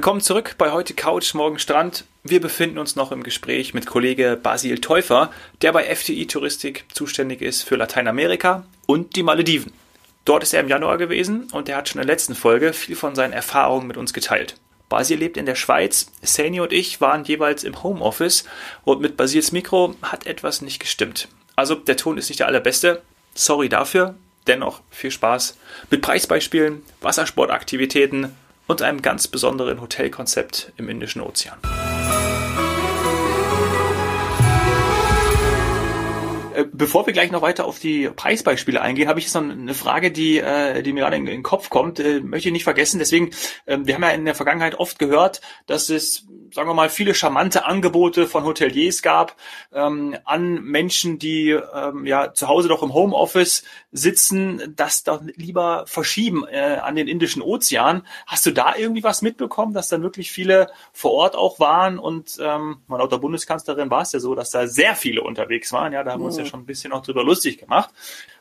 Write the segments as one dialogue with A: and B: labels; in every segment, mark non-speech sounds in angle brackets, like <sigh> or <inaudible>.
A: Willkommen zurück bei heute Couch, morgen Strand. Wir befinden uns noch im Gespräch mit Kollege Basil Täufer, der bei FTI Touristik zuständig ist für Lateinamerika und die Malediven. Dort ist er im Januar gewesen und er hat schon in der letzten Folge viel von seinen Erfahrungen mit uns geteilt. Basil lebt in der Schweiz, Sani und ich waren jeweils im Homeoffice und mit Basils Mikro hat etwas nicht gestimmt. Also der Ton ist nicht der allerbeste. Sorry dafür. Dennoch viel Spaß mit Preisbeispielen, Wassersportaktivitäten und einem ganz besonderen Hotelkonzept im Indischen Ozean. Äh, bevor wir gleich noch weiter auf die Preisbeispiele eingehen, habe ich jetzt noch eine Frage, die, äh, die mir gerade in, den Kopf kommt. Äh, möchte ich nicht vergessen. Deswegen, ähm, wir haben ja in der Vergangenheit oft gehört, dass es sagen wir mal, viele charmante Angebote von Hoteliers gab ähm, an Menschen, die ähm, ja zu Hause doch im Homeoffice sitzen, das doch lieber verschieben äh, an den Indischen Ozean. Hast du da irgendwie was mitbekommen, dass dann wirklich viele vor Ort auch waren und ähm, laut der Bundeskanzlerin war es ja so, dass da sehr viele unterwegs waren. Ja, da haben wir uns ja mhm. schon ein bisschen auch drüber lustig gemacht.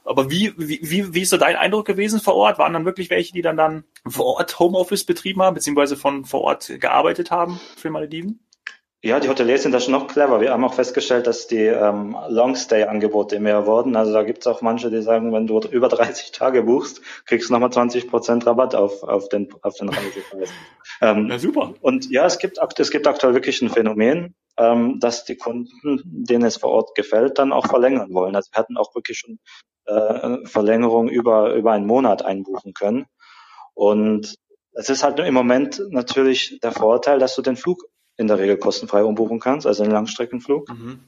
A: Aber wie, wie, wie ist so dein Eindruck gewesen vor Ort? Waren dann wirklich welche, die dann dann vor Ort Homeoffice betrieben haben, beziehungsweise von vor Ort gearbeitet haben für Malediven?
B: Ja, die Hoteliers sind da schon noch clever. Wir haben auch festgestellt, dass die ähm, Longstay-Angebote mehr wurden. Also da gibt es auch manche, die sagen, wenn du über 30 Tage buchst, kriegst du nochmal 20 Prozent Rabatt auf, auf den, auf den Reisepreis. <laughs> ähm, ja, super. Und ja, es gibt, es gibt aktuell wirklich ein Phänomen, ähm, dass die Kunden, denen es vor Ort gefällt, dann auch verlängern wollen. Also wir hatten auch wirklich schon äh, Verlängerung über, über einen Monat einbuchen können. Und es ist halt im Moment natürlich der Vorteil, dass du den Flug in der Regel kostenfrei umbuchen kannst, also einen Langstreckenflug. Mhm.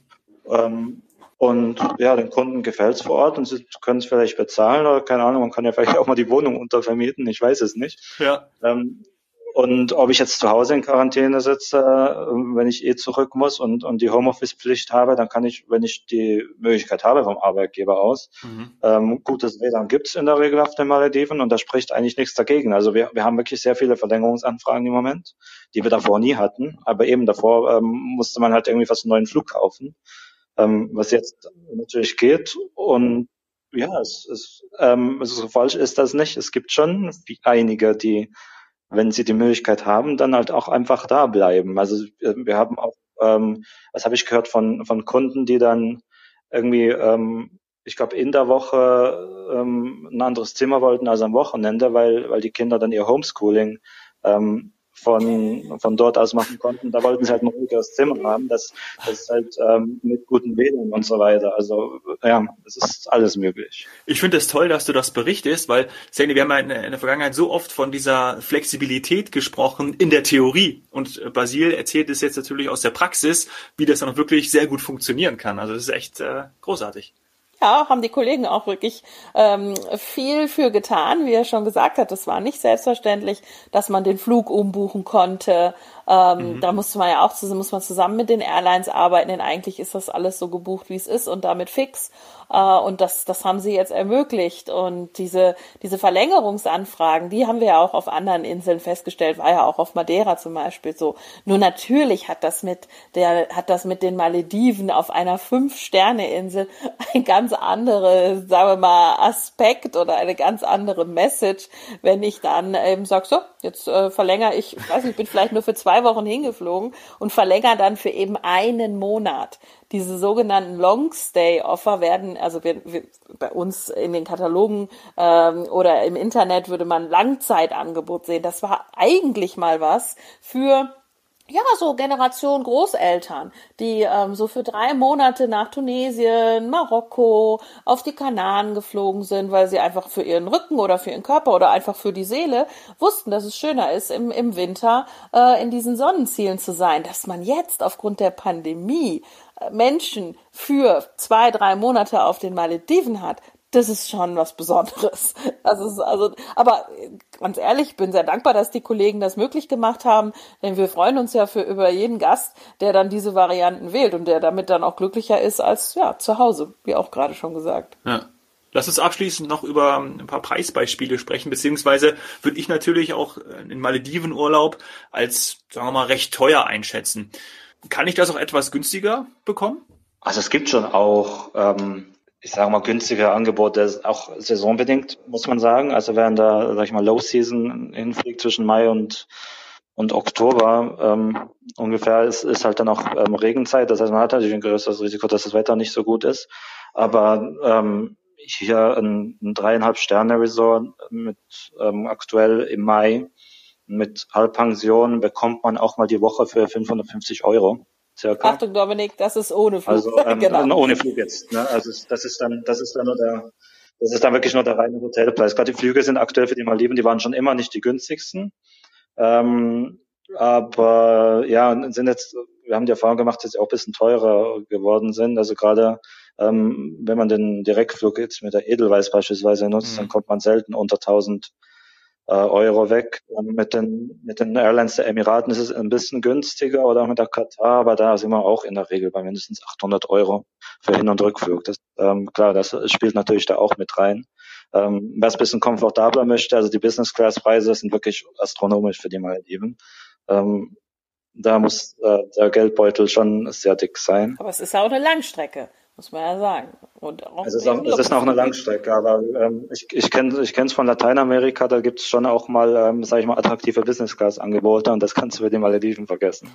B: Ähm, und ja, den Kunden gefällt es vor Ort und sie können es vielleicht bezahlen oder keine Ahnung, man kann ja vielleicht auch mal die Wohnung untervermieten, ich weiß es nicht. Ja. Ähm, und ob ich jetzt zu Hause in Quarantäne sitze, äh, wenn ich eh zurück muss und, und die Homeoffice-Pflicht habe, dann kann ich, wenn ich die Möglichkeit habe vom Arbeitgeber aus, mhm. ähm, gutes WLAN gibt's in der Regel auf den Malediven und da spricht eigentlich nichts dagegen. Also wir, wir haben wirklich sehr viele Verlängerungsanfragen im Moment, die wir davor nie hatten. Aber eben davor ähm, musste man halt irgendwie fast einen neuen Flug kaufen, ähm, was jetzt natürlich geht. Und ja, es ist, ähm, so falsch ist das nicht. Es gibt schon einige, die wenn sie die Möglichkeit haben, dann halt auch einfach da bleiben. Also äh, wir haben auch, ähm, was habe ich gehört von, von Kunden, die dann irgendwie, ähm, ich glaube, in der Woche ähm, ein anderes Zimmer wollten als am Wochenende, weil, weil die Kinder dann ihr Homeschooling ähm, von, von dort aus machen konnten. Da wollten sie halt ein ruhigeres Zimmer haben, das, das halt ähm, mit guten Wählern und so weiter. Also ja, es ist alles möglich.
A: Ich finde es das toll, dass du das berichtest, weil Sandy, wir haben ja in, in der Vergangenheit so oft von dieser Flexibilität gesprochen in der Theorie. Und Basil erzählt es jetzt natürlich aus der Praxis, wie das dann auch wirklich sehr gut funktionieren kann. Also das ist echt äh, großartig.
C: Ja, haben die Kollegen auch wirklich ähm, viel für getan. Wie er schon gesagt hat, es war nicht selbstverständlich, dass man den Flug umbuchen konnte. Ähm, mhm. Da musste man ja auch muss man zusammen mit den Airlines arbeiten, denn eigentlich ist das alles so gebucht, wie es ist und damit fix. Äh, und das, das haben sie jetzt ermöglicht. Und diese, diese Verlängerungsanfragen, die haben wir ja auch auf anderen Inseln festgestellt, war ja auch auf Madeira zum Beispiel so. Nur natürlich hat das mit der, hat das mit den Malediven auf einer Fünf-Sterne-Insel <laughs> ein ganz andere, sagen wir mal, Aspekt oder eine ganz andere Message, wenn ich dann eben sag, so, jetzt äh, verlängere ich, ich weiß nicht, ich bin vielleicht nur für zwei Wochen hingeflogen und verlängere dann für eben einen Monat diese sogenannten Long-Stay-Offer werden, also wir, wir, bei uns in den Katalogen ähm, oder im Internet würde man Langzeitangebot sehen. Das war eigentlich mal was für ja, so Generation Großeltern, die ähm, so für drei Monate nach Tunesien, Marokko, auf die Kanaren geflogen sind, weil sie einfach für ihren Rücken oder für ihren Körper oder einfach für die Seele wussten, dass es schöner ist, im, im Winter äh, in diesen Sonnenzielen zu sein. Dass man jetzt aufgrund der Pandemie äh, Menschen für zwei, drei Monate auf den Malediven hat, das ist schon was Besonderes. <laughs> Also, also, aber ganz ehrlich, ich bin sehr dankbar, dass die Kollegen das möglich gemacht haben, denn wir freuen uns ja für über jeden Gast, der dann diese Varianten wählt und der damit dann auch glücklicher ist als ja zu Hause, wie auch gerade schon gesagt.
A: Ja. Lass uns abschließend noch über ein paar Preisbeispiele sprechen, beziehungsweise würde ich natürlich auch den Maledivenurlaub als, sagen wir mal, recht teuer einschätzen. Kann ich das auch etwas günstiger bekommen?
B: Also es gibt schon auch ähm, ich sage mal, günstige Angebote, auch saisonbedingt, muss man sagen. Also in der, sag ich mal, Low Season hinfliegt zwischen Mai und und Oktober ähm, ungefähr ist, ist halt dann auch ähm, Regenzeit. Das heißt, man hat natürlich ein größeres Risiko, dass das Wetter nicht so gut ist. Aber ähm, hier ein, ein dreieinhalb Sterne Resort mit ähm, aktuell im Mai mit Halbpension bekommt man auch mal die Woche für 550 Euro.
C: Circa. Achtung, Dominik, das ist ohne Flug.
B: Also <laughs> ähm, genau. ohne Flug jetzt. Ne? Also das ist dann, das ist dann nur der, das ist dann wirklich nur der reine Hotelpreis. Gerade die Flüge sind aktuell für die Maldiven, die waren schon immer nicht die günstigsten. Ähm, aber ja, sind jetzt, wir haben die Erfahrung gemacht, dass sie auch ein bisschen teurer geworden sind. Also gerade ähm, wenn man den Direktflug jetzt mit der Edelweiss beispielsweise nutzt, mhm. dann kommt man selten unter 1000 äh, Euro weg. Mit den, mit den Airlines der Emiraten ist es ein bisschen günstiger oder mit der Katar, aber da sind wir auch in der Regel bei mindestens 800 Euro für Hin- und Rückflug. Das, ähm, klar, das spielt natürlich da auch mit rein. Ähm, wer es ein bisschen komfortabler möchte, also die Business Class Preise sind wirklich astronomisch für die Malediven. Ähm, da muss äh, der Geldbeutel schon sehr dick sein.
C: Aber es ist auch eine Langstrecke muss man ja sagen. Und
B: auch es ist, auch, es ist auch eine Langstrecke, aber ähm, ich, ich kenne ich kenne es von Lateinamerika, da gibt es schon auch mal, ähm, sage ich mal, attraktive Business-Class-Angebote und das kannst du für die Malediven vergessen.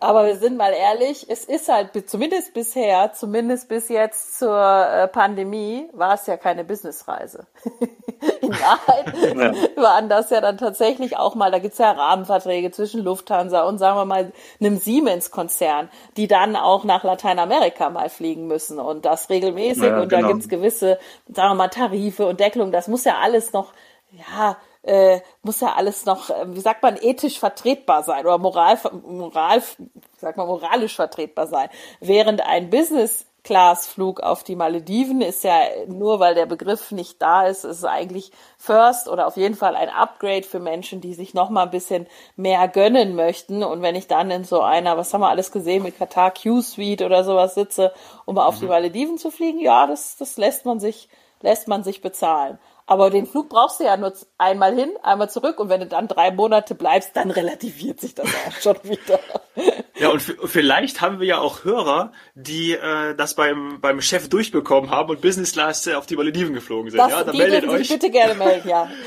C: Aber wir sind mal ehrlich, es ist halt zumindest bisher, zumindest bis jetzt zur äh, Pandemie, war es ja keine Businessreise. <laughs> <laughs> In Wahrheit ja. waren das ja dann tatsächlich auch mal, da gibt's ja Rahmenverträge zwischen Lufthansa und sagen wir mal einem Siemens-Konzern, die dann auch nach Lateinamerika mal fliegen müssen und das regelmäßig ja, und genau. da gibt's gewisse, sagen wir mal, Tarife und Deckelung, das muss ja alles noch, ja, äh, muss ja alles noch, äh, wie sagt man, ethisch vertretbar sein oder moral, moral, sag mal, moralisch vertretbar sein. Während ein Business Class-Flug auf die Malediven ist ja nur, weil der Begriff nicht da ist, ist eigentlich First oder auf jeden Fall ein Upgrade für Menschen, die sich noch mal ein bisschen mehr gönnen möchten. Und wenn ich dann in so einer, was haben wir alles gesehen, mit Qatar Q-Suite oder sowas sitze, um auf mhm. die Malediven zu fliegen, ja, das, das lässt man sich, lässt man sich bezahlen. Aber den Flug brauchst du ja nur einmal hin, einmal zurück und wenn du dann drei Monate bleibst, dann relativiert sich das auch <laughs> schon wieder.
A: Ja, und vielleicht haben wir ja auch Hörer, die äh, das beim, beim Chef durchbekommen haben und Business Class auf die Malediven geflogen sind.
C: Das,
A: ja,
C: dann meldet euch. bitte gerne melden, ja. <laughs>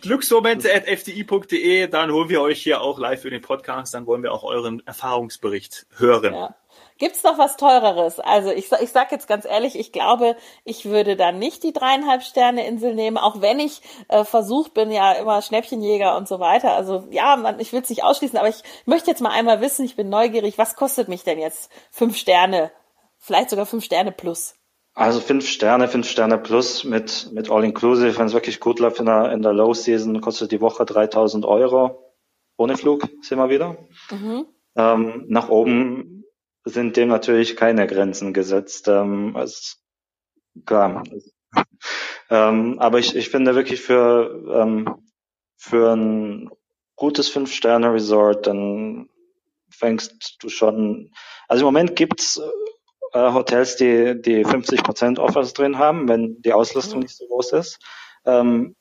A: Glücksmomente.fdi.de, dann holen wir euch hier auch live für den Podcast, dann wollen wir auch euren Erfahrungsbericht hören. Ja.
C: Gibt's noch was teureres? Also ich, ich sag jetzt ganz ehrlich, ich glaube, ich würde dann nicht die dreieinhalb Sterne Insel nehmen, auch wenn ich äh, versucht bin, ja immer Schnäppchenjäger und so weiter. Also ja, man, ich will es nicht ausschließen, aber ich möchte jetzt mal einmal wissen, ich bin neugierig, was kostet mich denn jetzt fünf Sterne, vielleicht sogar fünf Sterne plus?
B: Also fünf Sterne, fünf Sterne plus mit, mit All-Inclusive, wenn es wirklich gut läuft in der, in der Low Season, kostet die Woche 3000 Euro. Ohne Flug sind wir wieder. Mhm. Ähm, nach oben sind dem natürlich keine Grenzen gesetzt. Ähm, also, klar. ähm, aber ich, ich finde wirklich für, ähm, für ein gutes Fünf-Sterne-Resort, dann fängst du schon, also im Moment gibt's äh, Hotels, die, die 50% Offers drin haben, wenn die Auslastung mhm. nicht so groß ist. Ähm,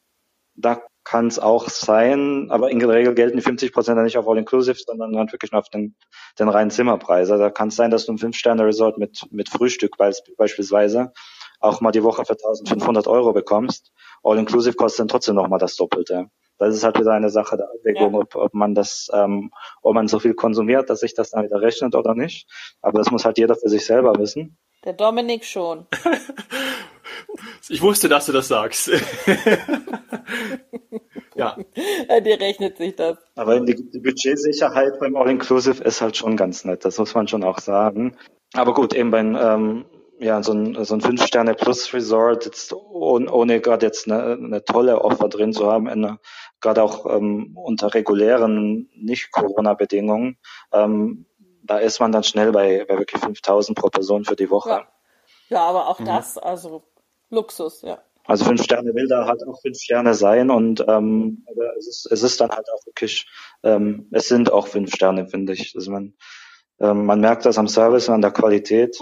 B: da kann es auch sein, aber in der Regel gelten die 50 Prozent dann nicht auf All-Inclusive, sondern dann wirklich nur auf den, den reinen Zimmerpreis. Also da kann es sein, dass du ein Fünf-Sterne-Resort mit, mit Frühstück beispielsweise auch mal die Woche für 1500 Euro bekommst. All-Inclusive kostet dann trotzdem nochmal das Doppelte. Das ist halt wieder eine Sache der Abwägung, ja. ob, ob man das, ähm, ob man so viel konsumiert, dass sich das dann wieder rechnet oder nicht. Aber das muss halt jeder für sich selber wissen.
C: Der Dominik schon. <laughs>
A: ich wusste, dass du das sagst. <laughs>
C: ja. Dir rechnet sich das.
B: Aber die, die Budgetsicherheit beim All-Inclusive ist halt schon ganz nett, das muss man schon auch sagen. Aber gut, eben beim ähm, ja, so ein, so ein Fünf-Sterne-Plus-Resort, jetzt ohne, ohne gerade jetzt eine, eine tolle Offer drin zu haben, gerade auch ähm, unter regulären Nicht-Corona-Bedingungen, ähm, da ist man dann schnell bei, bei wirklich 5000 pro Person für die Woche.
C: Ja, ja aber auch mhm. das, also Luxus, ja.
B: Also fünf Sterne will da halt auch fünf Sterne sein und ähm, aber es ist, es ist dann halt auch wirklich, ähm, es sind auch fünf Sterne, finde ich. Also man, ähm, man merkt das am Service und an der Qualität.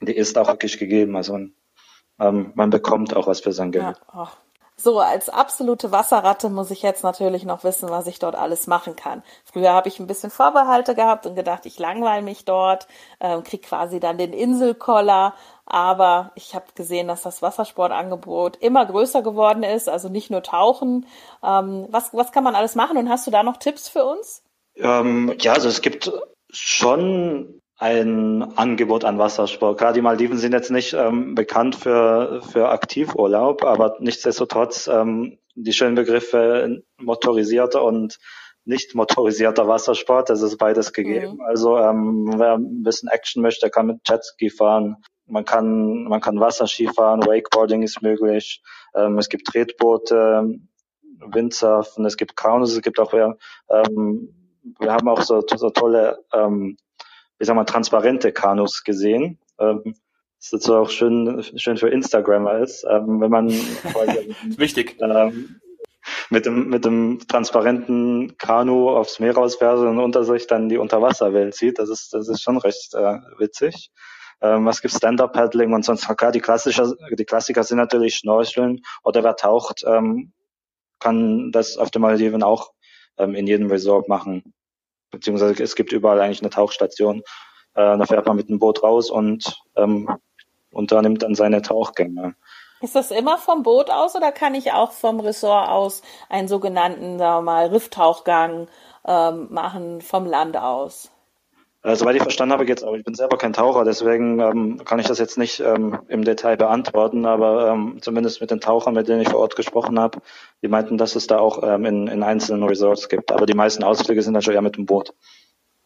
B: Die ist auch wirklich gegeben. Also man, ähm, man bekommt auch was für sein Geld. Ja,
C: so, als absolute Wasserratte muss ich jetzt natürlich noch wissen, was ich dort alles machen kann. Früher habe ich ein bisschen Vorbehalte gehabt und gedacht, ich langweile mich dort, ähm, krieg quasi dann den Inselkoller. Aber ich habe gesehen, dass das Wassersportangebot immer größer geworden ist, also nicht nur Tauchen. Ähm, was, was kann man alles machen und hast du da noch Tipps für uns?
B: Ähm, ja, also es gibt schon ein Angebot an Wassersport. Gerade die Maldiven sind jetzt nicht ähm, bekannt für, für Aktivurlaub, aber nichtsdestotrotz ähm, die schönen Begriffe motorisierter und nicht motorisierter Wassersport, das ist beides gegeben. Mhm. Also ähm, wer ein bisschen Action möchte, kann mit Jetski fahren. Man kann, man kann Wasserski fahren, Wakeboarding ist möglich. Ähm, es gibt Tretboote, Windsurfen, es gibt Kanus, es gibt auch, ähm, wir haben auch so, so tolle, ähm, wie sagen wir, transparente Kanus gesehen. Ähm, das ist auch schön, schön für Instagrammer ist, ähm, wenn man <laughs>
A: wichtig
B: ähm, mit dem mit dem transparenten Kanu aufs Meer rausfährt und unter sich dann die Unterwasserwelt sieht. Das ist das ist schon recht äh, witzig. Ähm, was gibt Stand-up-Paddling und sonst klar die Klassiker die Klassiker sind natürlich Schnorcheln oder wer taucht ähm, kann das auf den Malediven auch ähm, in jedem Resort machen beziehungsweise es gibt überall eigentlich eine Tauchstation. Äh, da fährt man mit dem Boot raus und ähm, unternimmt dann seine Tauchgänge.
C: Ist das immer vom Boot aus oder kann ich auch vom Ressort aus einen sogenannten, sagen wir mal, Rifftauchgang ähm, machen vom Land aus?
B: Äh, soweit ich verstanden habe, geht's auch. Ich bin selber kein Taucher, deswegen ähm, kann ich das jetzt nicht ähm, im Detail beantworten, aber ähm, zumindest mit den Tauchern, mit denen ich vor Ort gesprochen habe, die meinten, dass es da auch ähm, in, in einzelnen Resorts gibt. Aber die meisten Ausflüge sind schon eher mit dem Boot.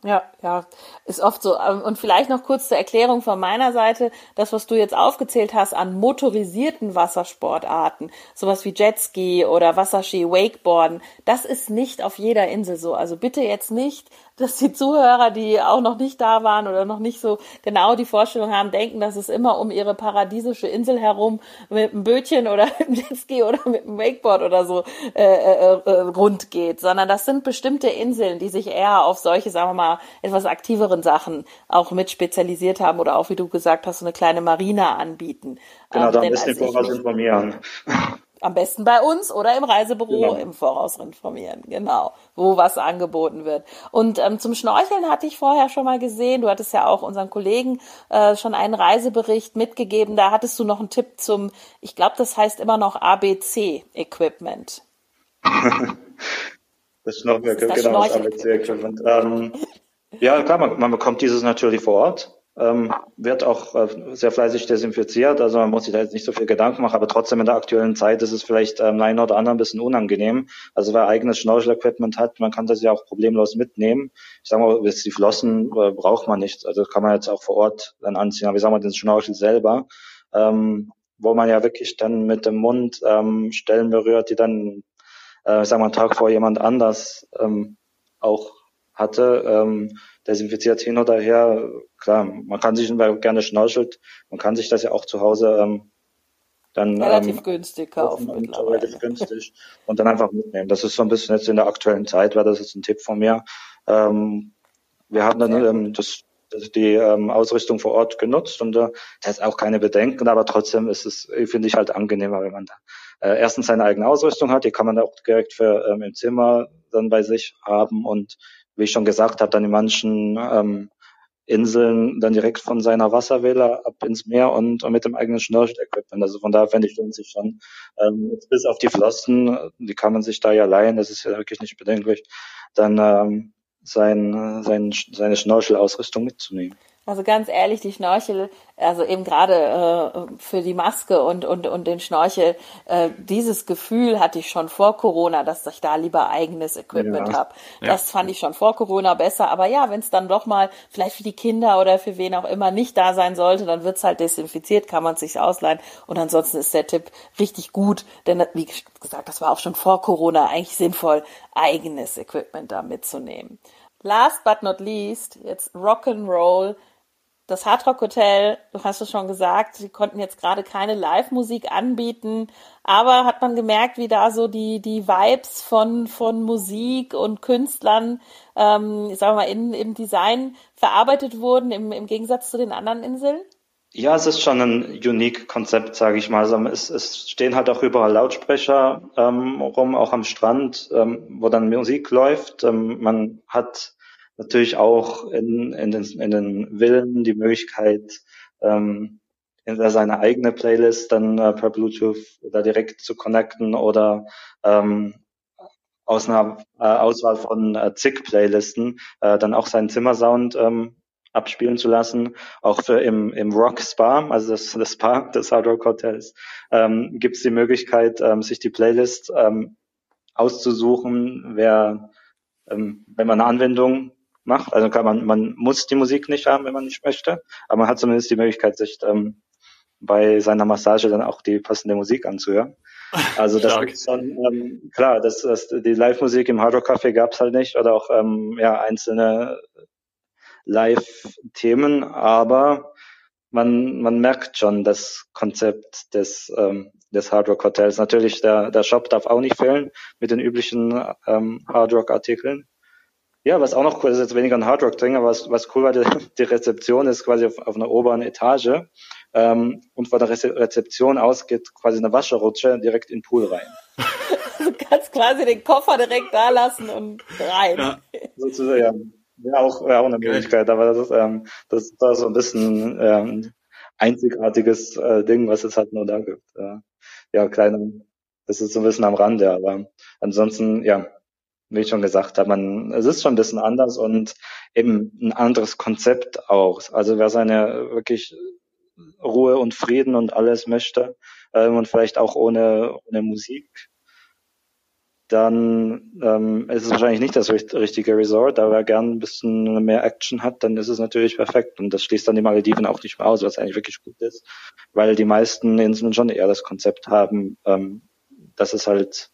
C: Ja, ja, ist oft so. Ähm, und vielleicht noch kurz zur Erklärung von meiner Seite. Das, was du jetzt aufgezählt hast an motorisierten Wassersportarten, sowas wie Jetski oder Wasserski, Wakeboarden, das ist nicht auf jeder Insel so. Also bitte jetzt nicht dass die Zuhörer, die auch noch nicht da waren oder noch nicht so genau die Vorstellung haben, denken, dass es immer um ihre paradiesische Insel herum mit einem Bötchen oder <laughs> mit einem Jetski oder mit einem Wakeboard oder so äh, äh, äh, rund geht, sondern das sind bestimmte Inseln, die sich eher auf solche, sagen wir mal, etwas aktiveren Sachen auch mit spezialisiert haben oder auch, wie du gesagt hast, so eine kleine Marina anbieten.
B: Genau, ähm, da müssen wir vorher informieren. <laughs>
C: Am besten bei uns oder im Reisebüro genau. im Voraus informieren, genau, wo was angeboten wird. Und ähm, zum Schnorcheln hatte ich vorher schon mal gesehen, du hattest ja auch unseren Kollegen äh, schon einen Reisebericht mitgegeben, da hattest du noch einen Tipp zum, ich glaube, das heißt immer noch ABC-Equipment. <laughs>
B: das Schnorcheln, genau, das ABC-Equipment. Ähm, ja, klar, man, man bekommt dieses natürlich vor Ort ähm, wird auch äh, sehr fleißig desinfiziert, also man muss sich da jetzt nicht so viel Gedanken machen, aber trotzdem in der aktuellen Zeit ist es vielleicht ähm, einen oder anderen ein bisschen unangenehm. Also wer eigenes Schnorchel-Equipment hat, man kann das ja auch problemlos mitnehmen. Ich sage mal, die Flossen äh, braucht man nicht, also kann man jetzt auch vor Ort dann anziehen, aber ich sage mal, den Schnorchel selber, ähm, wo man ja wirklich dann mit dem Mund ähm, Stellen berührt, die dann, äh, ich sag mal, einen Tag vor jemand anders ähm, auch hatte, ähm, desinfiziert hin oder her. Klar, man kann sich, gerne schnorchelt, man kann sich das ja auch zu Hause ähm, dann
C: relativ ähm, günstig kaufen
B: und relativ günstig und dann einfach mitnehmen. Das ist so ein bisschen jetzt in der aktuellen Zeit, wäre das jetzt ein Tipp von mir. Ähm, wir haben dann ähm, das, die ähm, Ausrüstung vor Ort genutzt und äh, das ist auch keine Bedenken, aber trotzdem ist es, finde ich halt angenehmer, wenn man da äh, erstens seine eigene Ausrüstung hat, die kann man auch direkt für ähm, im Zimmer dann bei sich haben und wie ich schon gesagt habe, dann in manchen ähm, Inseln dann direkt von seiner Wasserwähler ab ins Meer und, und mit dem eigenen Schnorchel-Equipment. Also von daher fände ich, lohnt sich schon. Ähm, bis auf die Flossen, die kann man sich da ja leihen, das ist ja wirklich nicht bedenklich, dann ähm, sein, sein, seine Schnorchelausrüstung mitzunehmen.
C: Also ganz ehrlich, die Schnorchel, also eben gerade äh, für die Maske und, und, und den Schnorchel, äh, dieses Gefühl hatte ich schon vor Corona, dass ich da lieber eigenes Equipment ja. habe. Das ja. fand ich schon vor Corona besser. Aber ja, wenn es dann doch mal vielleicht für die Kinder oder für wen auch immer nicht da sein sollte, dann wird's halt desinfiziert, kann man sich ausleihen. Und ansonsten ist der Tipp richtig gut, denn wie gesagt, das war auch schon vor Corona eigentlich sinnvoll, eigenes Equipment da mitzunehmen. Last but not least, jetzt Rock'n'Roll das Hardrock Hotel, du hast es schon gesagt, sie konnten jetzt gerade keine Live-Musik anbieten, aber hat man gemerkt, wie da so die, die Vibes von, von Musik und Künstlern, ähm, ich sag mal, in, im Design verarbeitet wurden, im, im Gegensatz zu den anderen Inseln?
B: Ja, es ist schon ein unique Konzept, sage ich mal. Also es, es stehen halt auch überall Lautsprecher ähm, rum, auch am Strand, ähm, wo dann Musik läuft. Ähm, man hat natürlich auch in, in, den, in den Villen die Möglichkeit, ähm, entweder seine eigene Playlist dann äh, per Bluetooth da direkt zu connecten oder ähm, aus einer äh, Auswahl von äh, zig Playlisten äh, dann auch seinen Zimmersound ähm, abspielen zu lassen. Auch für im, im Rock Spa, also das, das Spa des Hard Rock Hotels, ähm, gibt es die Möglichkeit, ähm, sich die Playlist ähm, auszusuchen, wer, ähm, wenn man eine Anwendung macht. Also kann man, man muss die Musik nicht haben, wenn man nicht möchte, aber man hat zumindest die Möglichkeit, sich ähm, bei seiner Massage dann auch die passende Musik anzuhören. <laughs> Also das ist schon ähm, klar, das, das, die Live-Musik im Hard Rock Café gab's halt nicht oder auch ähm, ja einzelne Live-Themen, aber man, man merkt schon das Konzept des, ähm, des Hard Rock Hotels. Natürlich, der, der Shop darf auch nicht fehlen mit den üblichen ähm, Hard Rock Artikeln. Ja, was auch noch cool ist, jetzt weniger ein Hard Rock Ding, aber was, was cool war, die, <laughs> die Rezeption ist quasi auf, auf einer oberen Etage. Ähm, und von der Rezeption aus geht quasi eine Wascherrutsche direkt in den Pool rein. <laughs>
C: Du kannst quasi den Koffer direkt da lassen und rein. Ja,
B: sozusagen. Ja, auch, ja, auch eine Möglichkeit, aber das ist, ähm, das ist so ein bisschen ähm, einzigartiges äh, Ding, was es halt nur da gibt. Ja, ja kleine, das ist so ein bisschen am Rande, aber ansonsten, ja, wie ich schon gesagt habe, man, es ist schon ein bisschen anders und eben ein anderes Konzept auch. Also wer seine wirklich Ruhe und Frieden und alles möchte ähm, und vielleicht auch ohne, ohne Musik, dann ähm, ist es wahrscheinlich nicht das richtige Resort, aber wer gern ein bisschen mehr Action hat, dann ist es natürlich perfekt. Und das schließt dann die Malediven auch nicht mehr aus, was eigentlich wirklich gut ist, weil die meisten Inseln schon eher das Konzept haben, ähm, dass es halt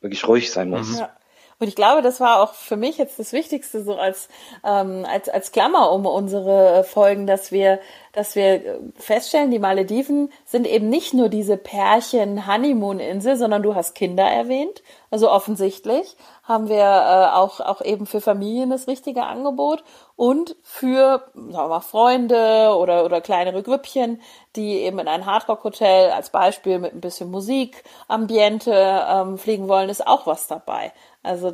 B: wirklich ruhig sein muss.
C: Ja. Und ich glaube, das war auch für mich jetzt das Wichtigste so als ähm, als als Klammer um unsere Folgen, dass wir dass wir feststellen, die Malediven sind eben nicht nur diese Pärchen Honeymoon-Insel, sondern du hast Kinder erwähnt. Also offensichtlich haben wir äh, auch auch eben für Familien das richtige Angebot und für sagen wir mal, Freunde oder oder kleinere Grüppchen, die eben in ein Hardrock-Hotel als Beispiel mit ein bisschen Musik, Ambiente ähm, fliegen wollen, ist auch was dabei. Also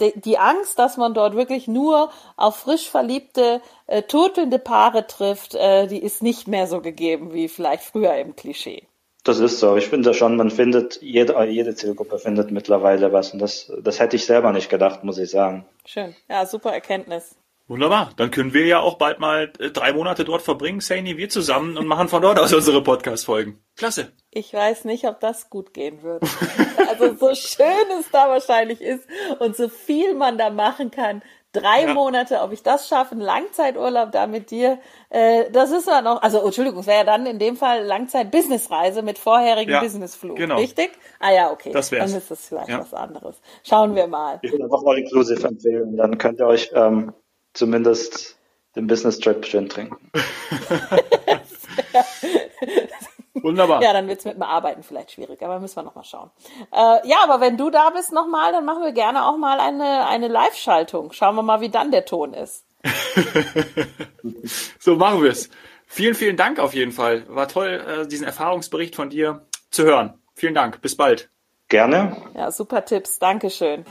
C: die Angst, dass man dort wirklich nur auf frisch verliebte, äh, turtelnde Paare trifft, äh, die ist nicht mehr so gegeben wie vielleicht früher im Klischee.
B: Das ist so. Ich finde schon, man findet, jede, jede Zielgruppe findet mittlerweile was. Und das, das hätte ich selber nicht gedacht, muss ich sagen.
C: Schön. Ja, super Erkenntnis.
A: Wunderbar. Dann können wir ja auch bald mal äh, drei Monate dort verbringen, Saini, wir zusammen und machen von dort aus unsere Podcast-Folgen. Klasse.
C: Ich weiß nicht, ob das gut gehen würde. <laughs> also so schön es da wahrscheinlich ist und so viel man da machen kann. Drei ja. Monate, ob ich das schaffe, ein Langzeiturlaub da mit dir, äh, das ist ja noch, also Entschuldigung, es wäre ja dann in dem Fall Langzeit-Businessreise mit vorherigen ja, Businessflug, genau. richtig? Ah ja, okay.
A: Das wär's.
C: Dann ist das vielleicht ja. was anderes. Schauen wir mal.
B: Ich würde einfach mal Inclusive empfehlen, dann könnt ihr euch ähm, zumindest den Business Trip schön trinken. <laughs> <laughs> <laughs>
A: Wunderbar. <laughs>
C: Ja, dann wird's mit dem Arbeiten vielleicht schwierig, aber müssen wir nochmal schauen. Äh, ja, aber wenn du da bist nochmal, dann machen wir gerne auch mal eine, eine Live-Schaltung. Schauen wir mal, wie dann der Ton ist. <laughs>
A: so machen wir es. Vielen, vielen Dank auf jeden Fall. War toll, äh, diesen Erfahrungsbericht von dir zu hören. Vielen Dank. Bis bald.
B: Gerne.
C: Ja, super Tipps. Dankeschön.